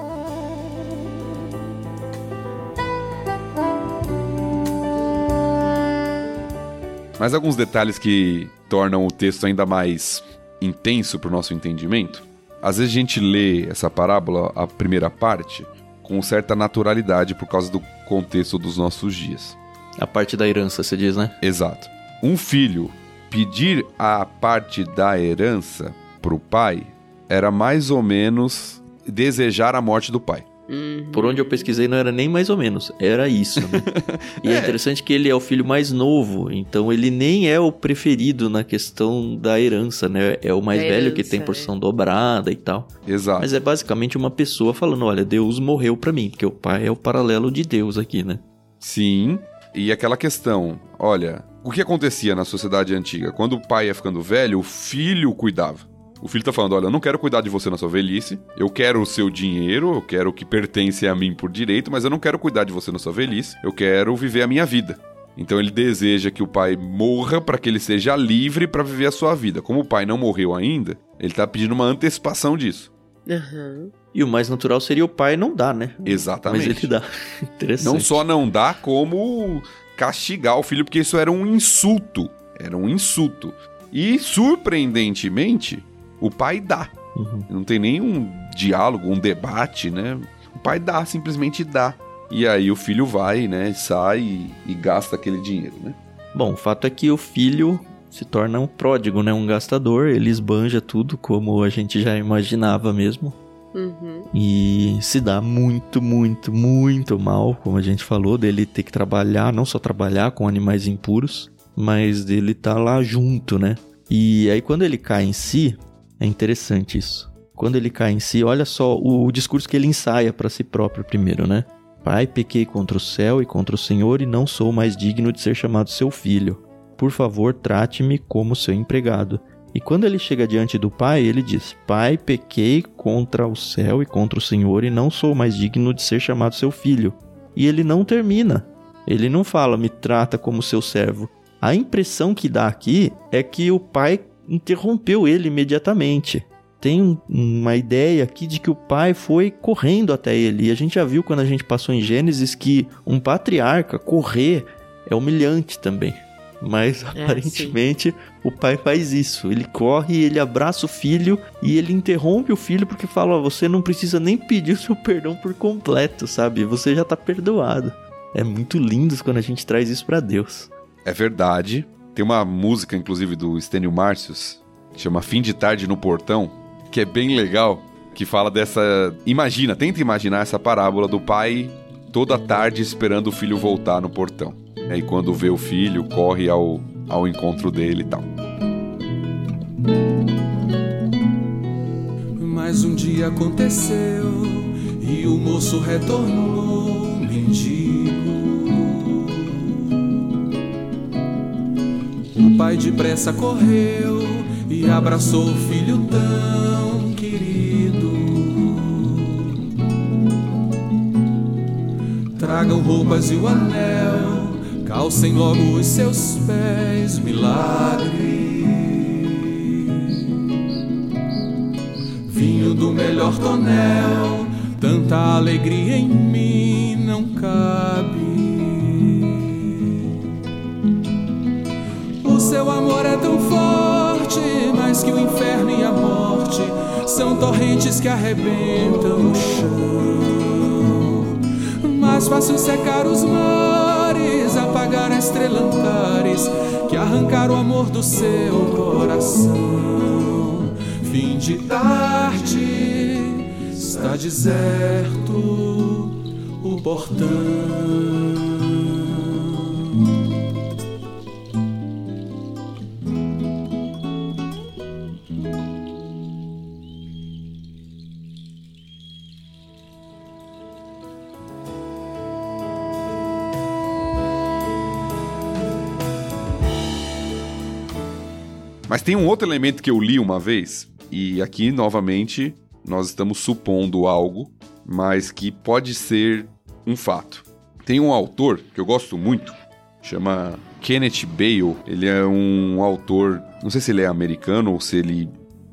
Mas alguns detalhes que tornam o texto ainda mais intenso para o nosso entendimento. Às vezes a gente lê essa parábola, a primeira parte, com certa naturalidade por causa do contexto dos nossos dias. A parte da herança, você diz, né? Exato. Um filho pedir a parte da herança pro pai era mais ou menos desejar a morte do pai. Uhum. Por onde eu pesquisei não era nem mais ou menos, era isso, né? E é. interessante que ele é o filho mais novo, então ele nem é o preferido na questão da herança, né? É o mais Da velho que herança, tem é. porção dobrada e tal. Exato. Mas é basicamente uma pessoa falando, olha, Deus morreu pra mim, porque o pai é o paralelo de Deus aqui, né? Sim. E aquela questão, olha, o que acontecia na sociedade antiga? Quando o pai ia ficando velho, o filho cuidava. O filho tá falando, olha, eu não quero cuidar de você na sua velhice, eu quero o seu dinheiro, eu quero o que pertence a mim por direito, mas eu não quero cuidar de você na sua velhice, eu quero viver a minha vida. Então ele deseja que o pai morra para que ele seja livre para viver a sua vida. Como o pai não morreu ainda, ele tá pedindo uma antecipação disso. Aham. E o mais natural seria o pai não dar, né? Exatamente. Mas ele dá. Interessante. Não só não dá, como castigar o filho, porque isso era um insulto. Era um insulto. E, surpreendentemente, o pai dá. Uhum. Não tem nenhum diálogo, um debate, né? O pai dá, simplesmente dá. E aí o filho vai, né? Sai e, e gasta aquele dinheiro, né? Bom, o fato é que o filho se torna um pródigo, né? Um gastador, ele esbanja tudo como a gente já imaginava mesmo. Uhum. E se dá muito, muito, muito mal, como a gente falou, dele ter que trabalhar, não só trabalhar com animais impuros, mas dele tá lá junto, né? E aí quando ele cai em si, é interessante isso. Quando ele cai em si, olha só o, o discurso que ele ensaia para si próprio primeiro, né? Pai, pequei contra o céu e contra o Senhor e não sou mais digno de ser chamado seu filho. Por favor, trate-me como seu empregado. E quando ele chega diante do pai, ele diz: Pai, pequei contra o céu e contra o Senhor e não sou mais digno de ser chamado seu filho. E ele não termina. Ele não fala, me trata como seu servo. A impressão que dá aqui é que o pai interrompeu ele imediatamente. Tem um- uma ideia aqui de que o pai foi correndo até ele. E a gente já viu quando a gente passou em Gênesis que um patriarca correr é humilhante também. Mas É, aparentemente o pai faz isso. Ele corre, ele abraça o filho e ele interrompe o filho porque fala: "Ó, você não precisa nem pedir o seu perdão por completo, sabe? Você já tá perdoado. É muito lindo quando a gente traz isso pra Deus. É verdade. Tem uma música, inclusive, do Stênio Márcios, que chama Fim de Tarde no Portão, que é bem legal, que fala dessa. Imagina, tenta imaginar essa parábola do pai toda tarde esperando o filho voltar no portão. E aí, quando vê o filho, corre ao, ao encontro dele e tal. Mas um dia aconteceu e o moço retornou mendigo. O pai depressa correu e abraçou o filho tão querido. Tragam roupas e o anel, calcem logo os seus pés, milagre. Vinho do melhor tonel. Tanta alegria em mim não cabe. O seu amor é tão forte, mais que o inferno e a morte são torrentes que arrebentam o chão. Mais fácil secar os mares, apagar a estrela Antares, que arrancar o amor do seu coração. Fim de tarde, está deserto o portão. Mas tem um outro elemento que eu li uma vez, e aqui novamente nós estamos supondo algo, mas que pode ser um fato. Tem um autor que eu gosto muito, chama Kenneth Bale. Ele é um autor, não sei se ele é americano ou se ele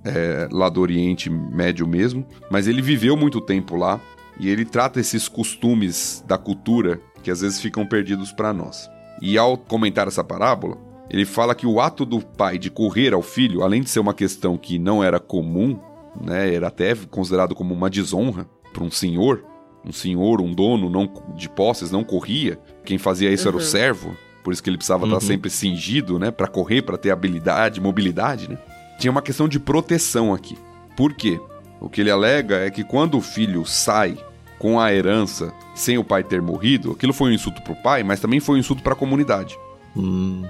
é lá do Oriente Médio mesmo, mas ele viveu muito tempo lá e ele trata esses costumes da cultura que às vezes ficam perdidos para nós. E ao comentar essa parábola, ele fala que o ato do pai de correr ao filho, além de ser uma questão que não era comum, né, era até considerado como uma desonra para um senhor, um senhor, um dono não, de posses não corria, quem fazia isso Uhum. era o servo, por isso que ele precisava Uhum. estar sempre cingido, né, para correr, para ter habilidade, mobilidade, né? Tinha uma questão de proteção aqui. Por quê? O que ele alega é que quando o filho sai com a herança sem o pai ter morrido, aquilo foi um insulto pro pai, mas também foi um insulto para a comunidade Hum,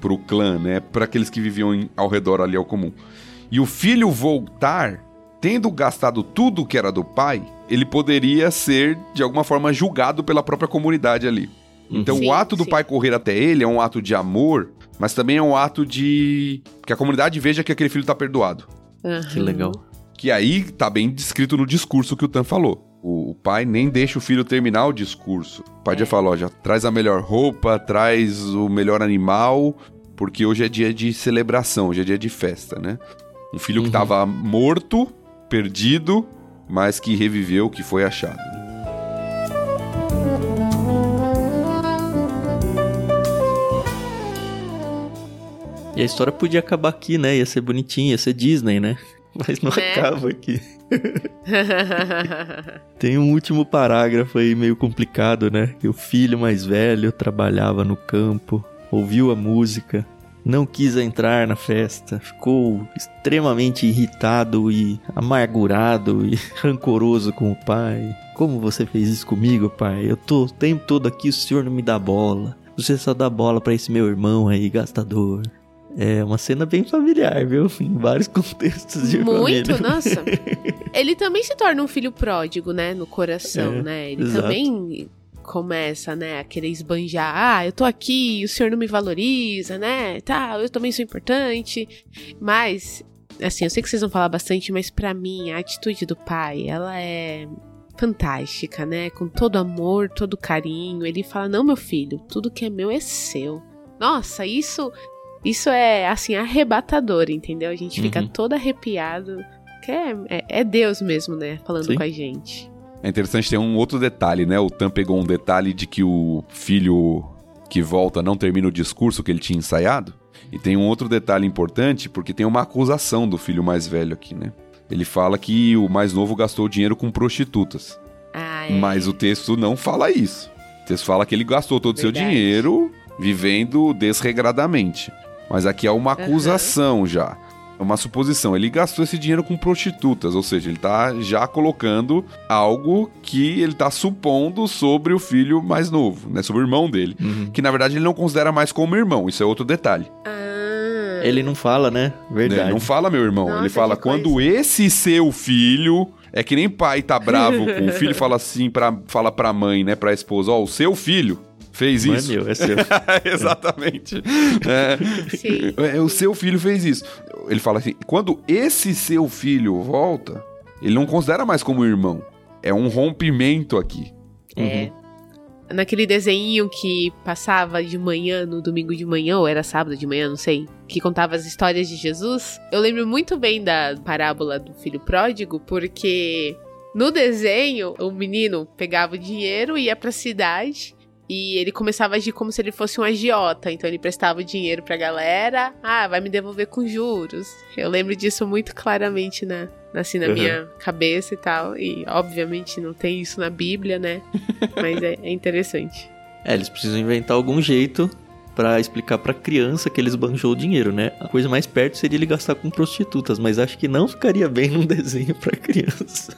pro clã, né? Para aqueles que viviam em- ao redor ali ao comum. E o filho voltar, tendo gastado tudo que era do pai, ele poderia ser de alguma forma julgado pela própria comunidade ali. Então Sim, o ato do sim. pai correr até ele é um ato de amor, mas também é um ato de que a comunidade veja que aquele filho tá perdoado. que legal. Que aí tá bem descrito no discurso que o Tan falou. O, o pai nem deixa o filho terminar o discurso. O pai já fala, ó, já traz a melhor roupa, traz o melhor animal, porque hoje é dia de celebração, hoje é dia de festa, né? Um filho que Uhum. tava morto, perdido, mas que reviveu, que foi achado. E a história podia acabar aqui, né? Ia ser bonitinha, ia ser Disney, né? Mas não Né? acaba aqui. Tem um último parágrafo aí meio complicado, né? Que o filho mais velho trabalhava no campo, ouviu a música, não quis entrar na festa, ficou extremamente irritado e amargurado e rancoroso com o pai. Como você fez isso comigo, pai? Eu tô o tempo todo aqui, o senhor não me dá bola. Você só dá bola pra esse meu irmão aí, gastador. É uma cena bem familiar, viu? Em vários contextos de Muito, família. nossa. Ele também se torna um filho pródigo, né? No coração, É, né? Ele exato. também começa, né, a querer esbanjar. Ah, eu tô aqui, o senhor não me valoriza, né? Tá, eu também sou importante. Mas, assim, eu sei que vocês vão falar bastante, mas pra mim, a atitude do pai, ela é fantástica, né? Com todo amor, todo carinho. Ele fala: Não, meu filho, tudo que é meu é seu. Nossa, isso. Isso é, assim, arrebatador, entendeu? A gente fica Uhum. todo arrepiado. Que é, é, é Deus mesmo, né? Falando Sim. com a gente. É interessante ter um outro detalhe, né? O Tan pegou um detalhe de que o filho que volta não termina o discurso que ele tinha ensaiado. E tem um outro detalhe importante, porque tem uma acusação do filho mais velho aqui, né? Ele fala que o mais novo gastou dinheiro com prostitutas. Ah, é. Mas o texto não fala isso. O texto fala que ele gastou todo o seu dinheiro vivendo desregradamente. Mas aqui é uma acusação já. É uma suposição. Ele gastou esse dinheiro com prostitutas, ou seja, ele tá já colocando algo que ele tá supondo sobre o filho mais novo, né? Sobre o irmão dele. Uhum. Que na verdade ele não considera mais como irmão, isso é outro detalhe. Ah. Ele não fala, né? Verdade. Ele não fala meu irmão, Nossa, ele fala quando esse seu filho é que nem pai tá bravo com o filho fala assim para fala pra mãe, né, pra esposa, ó, o seu filho fez Não isso. é meu, é seu. Exatamente. É, Sim. é, o seu filho fez isso. Ele fala assim: quando esse seu filho volta, ele não considera mais como irmão. É um rompimento aqui. É. Naquele desenho que passava de manhã, no domingo de manhã, ou era sábado de manhã, não sei. que contava as histórias de Jesus. Eu lembro muito bem da parábola do filho pródigo, porque no desenho o menino pegava o dinheiro, ia pra cidade e ele começava a agir como se ele fosse um agiota. Então ele prestava o dinheiro pra galera. Ah, vai me devolver com juros. Eu lembro disso muito claramente na, assim, na uhum. minha cabeça e tal. E obviamente não tem isso na Bíblia, né? Mas é, é interessante. É, eles precisam inventar algum jeito para explicar para criança que eles banjou o dinheiro, né? A coisa mais perto seria ele gastar com prostitutas, mas acho que não ficaria bem num desenho para criança.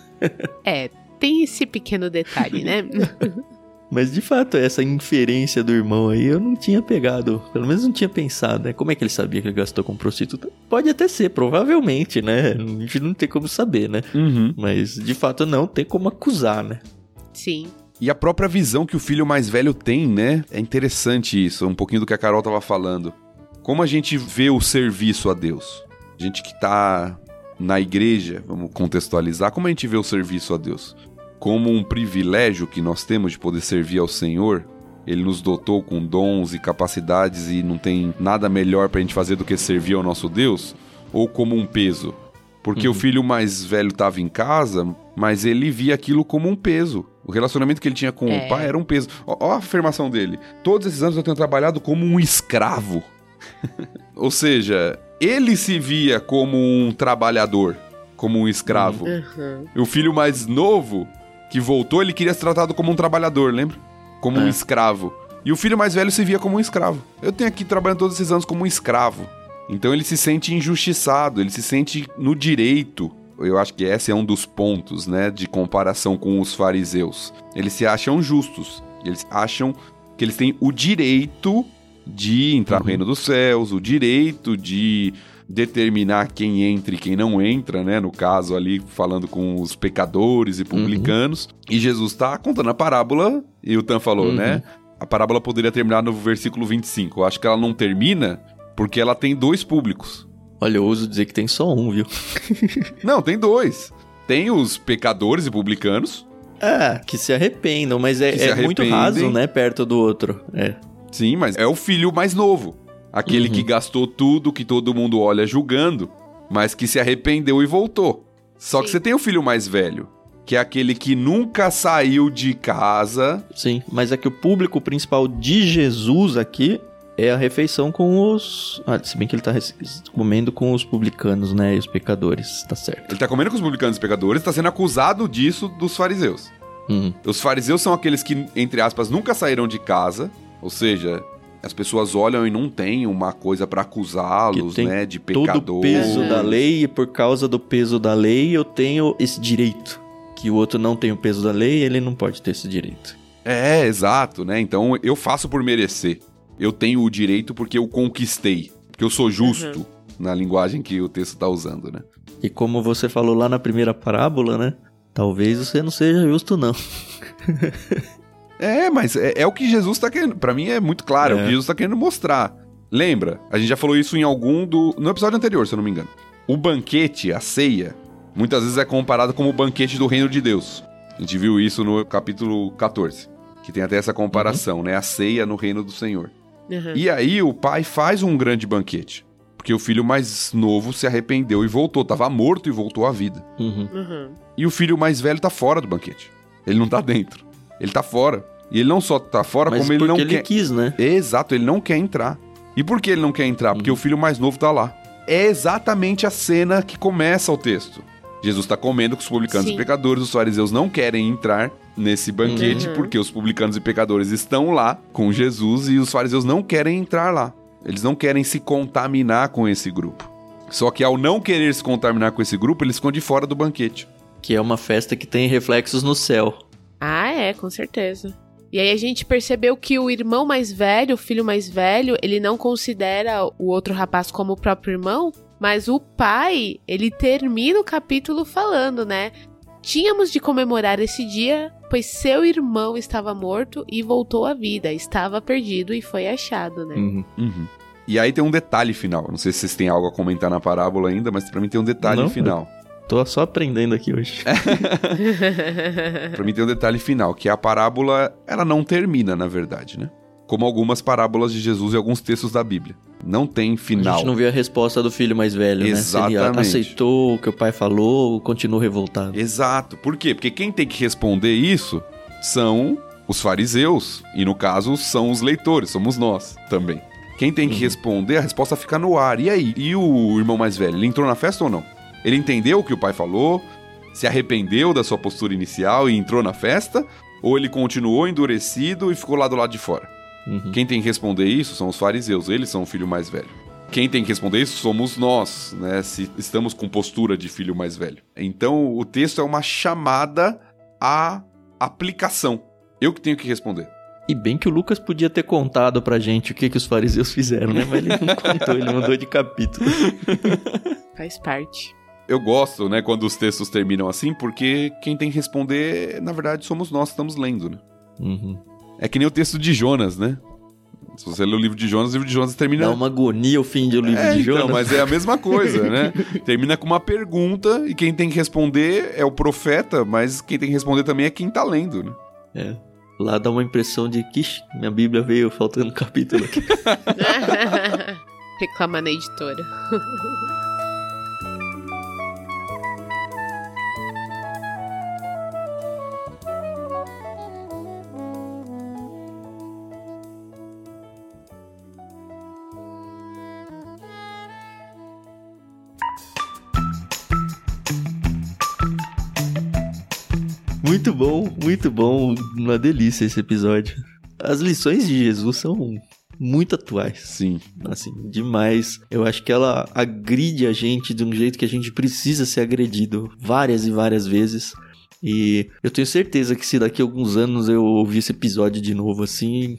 é, tem esse pequeno detalhe, né? Mas de fato, essa inferência do irmão aí eu não tinha pegado. Pelo menos não tinha pensado, né? Como é que ele sabia que ele gastou com prostituta? Pode até ser, provavelmente, né? A gente não tem como saber, né? Uhum. Mas de fato não tem como acusar, né? Sim. E a própria visão que o filho mais velho tem, né? É interessante isso, um pouquinho do que a Carol tava falando. Como a gente vê o serviço a Deus? A gente que tá na igreja, vamos contextualizar, como a gente vê o serviço a Deus? Como um privilégio que nós temos de poder servir ao Senhor. Ele nos dotou com dons e capacidades e não tem nada melhor para a gente fazer do que servir ao nosso Deus, ou como um peso. Porque uhum. o filho mais velho estava em casa, mas ele via aquilo como um peso. O relacionamento que ele tinha com é. o pai era um peso. Ó, a afirmação dele. Todos esses anos eu tenho trabalhado como um escravo. Ou seja, ele se via como um trabalhador, como um escravo. Uhum. E o filho mais novo que voltou, ele queria ser tratado como um trabalhador, lembra? Como é. um escravo. E o filho mais velho se via como um escravo. Eu tenho aqui trabalhando todos esses anos como um escravo. Então ele se sente injustiçado, ele se sente no direito. Eu acho que esse é um dos pontos, né, de comparação com os fariseus. Eles se acham justos. Eles acham que eles têm o direito de entrar no uhum. reino dos céus, o direito de determinar quem entra e quem não entra, né? No caso ali, falando com os pecadores e publicanos. Uhum. E Jesus está contando a parábola, e o Tan falou, uhum. né? A parábola poderia terminar no versículo 25. Eu acho que ela não termina porque ela tem dois públicos. Olha, eu ouso dizer que tem só um, viu? não, tem dois. Tem os pecadores e publicanos. Ah, que se arrependam, mas é, é muito raso, né? Perto do outro. É. Sim, mas é o filho mais novo. Aquele uhum. que gastou tudo, que todo mundo olha julgando, mas que se arrependeu e voltou. Só Sim. que você tem o filho mais velho, que é aquele que nunca saiu de casa. Sim, mas é que o público principal de Jesus aqui é a refeição com os. Ah, se bem que ele tá comendo com os publicanos, né? E os pecadores, tá certo. Ele tá comendo com os publicanos e pecadores, tá sendo acusado disso dos fariseus. Uhum. Os fariseus são aqueles que, entre aspas, nunca saíram de casa, ou seja, as pessoas olham e não tem uma coisa para acusá-los, né, de pecador. Todo o peso da lei e por causa do peso da lei eu tenho esse direito. Que o outro não tem o peso da lei, ele não pode ter esse direito. É, exato, né? Então eu faço por merecer. Eu tenho o direito porque eu conquistei, porque eu sou justo uhum. na linguagem que o texto está usando, né? E como você falou lá na primeira parábola, né? Talvez você não seja justo não. É, mas é, é o que Jesus tá querendo. Pra mim é muito claro, é, é o que Jesus tá querendo mostrar. Lembra? A gente já falou isso em algum do. No episódio anterior, se eu não me engano. O banquete, a ceia, muitas vezes é comparado como o banquete do reino de Deus. A gente viu isso no capítulo 14. Que tem até essa comparação, uhum. né? A ceia no reino do Senhor. Uhum. E aí o pai faz um grande banquete. Porque o filho mais novo se arrependeu e voltou. Tava morto e voltou à vida. Uhum. uhum. E o filho mais velho tá fora do banquete. Ele não tá dentro. Ele tá fora. E ele não só tá fora, Mas como ele não ele quer. quis, né? Exato, ele não quer entrar. E por que ele não quer entrar? Porque uhum. o filho mais novo tá lá. É exatamente a cena que começa o texto. Jesus está comendo com os publicanos Sim. e pecadores, os fariseus não querem entrar nesse banquete uhum. porque os publicanos e pecadores estão lá com Jesus e os fariseus não querem entrar lá. Eles não querem se contaminar com esse grupo. Só que ao não querer se contaminar com esse grupo, eles ficam de fora do banquete. Que é uma festa que tem reflexos no céu. Ah, é, com certeza. E aí a gente percebeu que o irmão mais velho, o filho mais velho, ele não considera o outro rapaz como o próprio irmão, mas o pai, ele termina o capítulo falando, né? Tínhamos de comemorar esse dia, pois seu irmão estava morto e voltou à vida, estava perdido e foi achado, né? Uhum, uhum. E aí tem um detalhe final. Não sei se vocês têm algo a comentar na parábola ainda, mas para mim tem um detalhe Não, final. Tô só aprendendo aqui hoje. pra mim tem um detalhe final, que a parábola, ela não termina, na verdade, né? como algumas parábolas de Jesus e alguns textos da Bíblia. Não tem A final. gente não vê a resposta do filho mais velho, né? Se ele Exatamente. aceitou o que o pai falou ou continuou revoltado. Exato. Por quê? Porque quem tem que responder isso são os fariseus. E no caso, são os leitores, somos nós também. Quem tem que responder, a resposta fica no ar. E aí? E o irmão mais velho? Ele entrou na festa ou não? Ele entendeu o que o pai falou? Se arrependeu da sua postura inicial e entrou na festa? Ou ele continuou endurecido e ficou lá do lado de fora? Uhum. Quem tem que responder isso são os fariseus, eles são o filho mais velho. Quem tem que responder isso somos nós, né? Se estamos com postura de filho mais velho. Então o texto é uma chamada à aplicação. Eu que tenho que responder. E bem que o Lucas podia ter contado pra gente o que, que os fariseus fizeram, né? Mas ele não contou, ele mudou de capítulo. Faz parte. Eu gosto, né, quando os textos terminam assim, porque quem tem que responder, na verdade, somos nós que estamos lendo, né? Uhum. É que nem o texto de Jonas, né? Se você lê o livro de Jonas, o livro de Jonas termina Dá uma agonia o fim do livro É, de então, Jonas. mas é a mesma coisa, né? Termina com uma pergunta e quem tem que responder é o profeta, mas quem tem que responder também é quem tá lendo, né? É. Lá dá uma impressão de que ixi, minha Bíblia veio faltando capítulo aqui. Reclamar na editora. Muito bom, muito bom. Uma delícia esse episódio. As lições de Jesus são muito atuais. Sim. Assim, demais. Eu acho que ela agride a gente de um jeito que a gente precisa ser agredido várias e várias vezes. E eu tenho certeza que se daqui a alguns anos eu ouvir esse episódio de novo assim,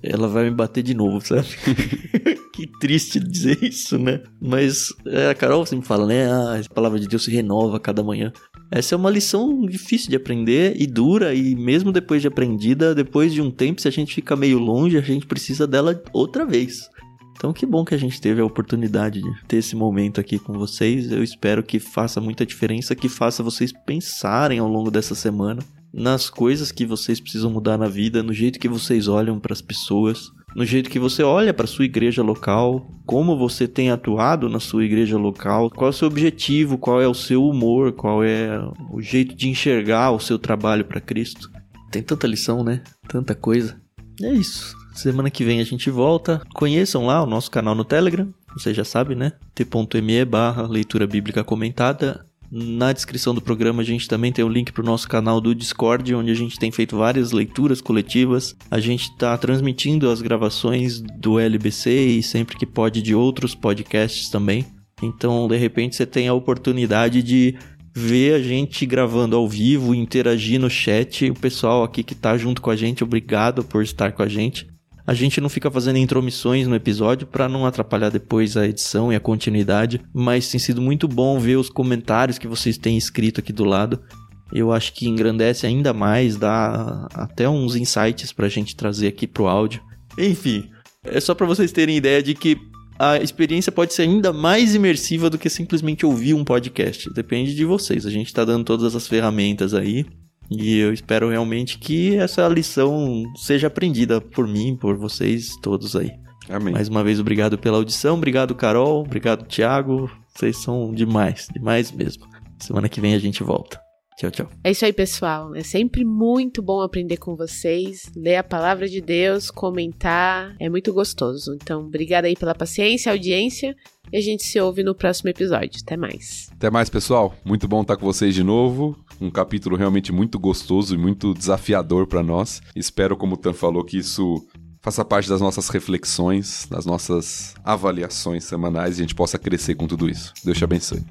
ela vai me bater de novo, sabe? que triste dizer isso, né? Mas é, a Carol sempre fala, né? Ah, a palavra de Deus se renova a cada manhã. Essa é uma lição difícil de aprender e dura, e mesmo depois de aprendida, depois de um tempo, se a gente fica meio longe, a gente precisa dela outra vez. Então, que bom que a gente teve a oportunidade de ter esse momento aqui com vocês. Eu espero que faça muita diferença, que faça vocês pensarem ao longo dessa semana nas coisas que vocês precisam mudar na vida, no jeito que vocês olham para as pessoas, no jeito que você olha para sua igreja local, como você tem atuado na sua igreja local, qual é o seu objetivo, qual é o seu humor, qual é o jeito de enxergar o seu trabalho para Cristo. Tem tanta lição, né? Tanta coisa. É isso. Semana que vem a gente volta. Conheçam lá o nosso canal no Telegram. Você já sabe, né? t.me barra leitura bíblica comentada. Na descrição do programa a gente também tem o link para o nosso canal do Discord, onde a gente tem feito várias leituras coletivas. A gente está transmitindo as gravações do LBC e sempre que pode de outros podcasts também. Então, de repente, você tem a oportunidade de ver a gente gravando ao vivo, interagir no chat. O pessoal aqui que tá junto com a gente, obrigado por estar com a gente. A gente não fica fazendo intromissões no episódio para não atrapalhar depois a edição e a continuidade, mas tem sido muito bom ver os comentários que vocês têm escrito aqui do lado. Eu acho que engrandece ainda mais, dá até uns insights pra gente trazer aqui pro áudio. Enfim, é só para vocês terem ideia de que a experiência pode ser ainda mais imersiva do que simplesmente ouvir um podcast. Depende de vocês. A gente tá dando todas as ferramentas aí. E eu espero realmente que essa lição seja aprendida por mim, por vocês todos aí. Amém. Mais uma vez, obrigado pela audição. Obrigado, Carol. Obrigado, Thiago. Vocês são demais, demais mesmo. Semana que vem a gente volta. Tchau, tchau. É isso aí, pessoal. É sempre muito bom aprender com vocês, ler a palavra de Deus, comentar. É muito gostoso. Então, obrigada aí pela paciência, audiência. E a gente se ouve no próximo episódio. Até mais. Até mais, pessoal. Muito bom estar com vocês de novo. Um capítulo realmente muito gostoso e muito desafiador para nós. Espero, como o Tan falou, que isso faça parte das nossas reflexões, das nossas avaliações semanais e a gente possa crescer com tudo isso. Deus te abençoe.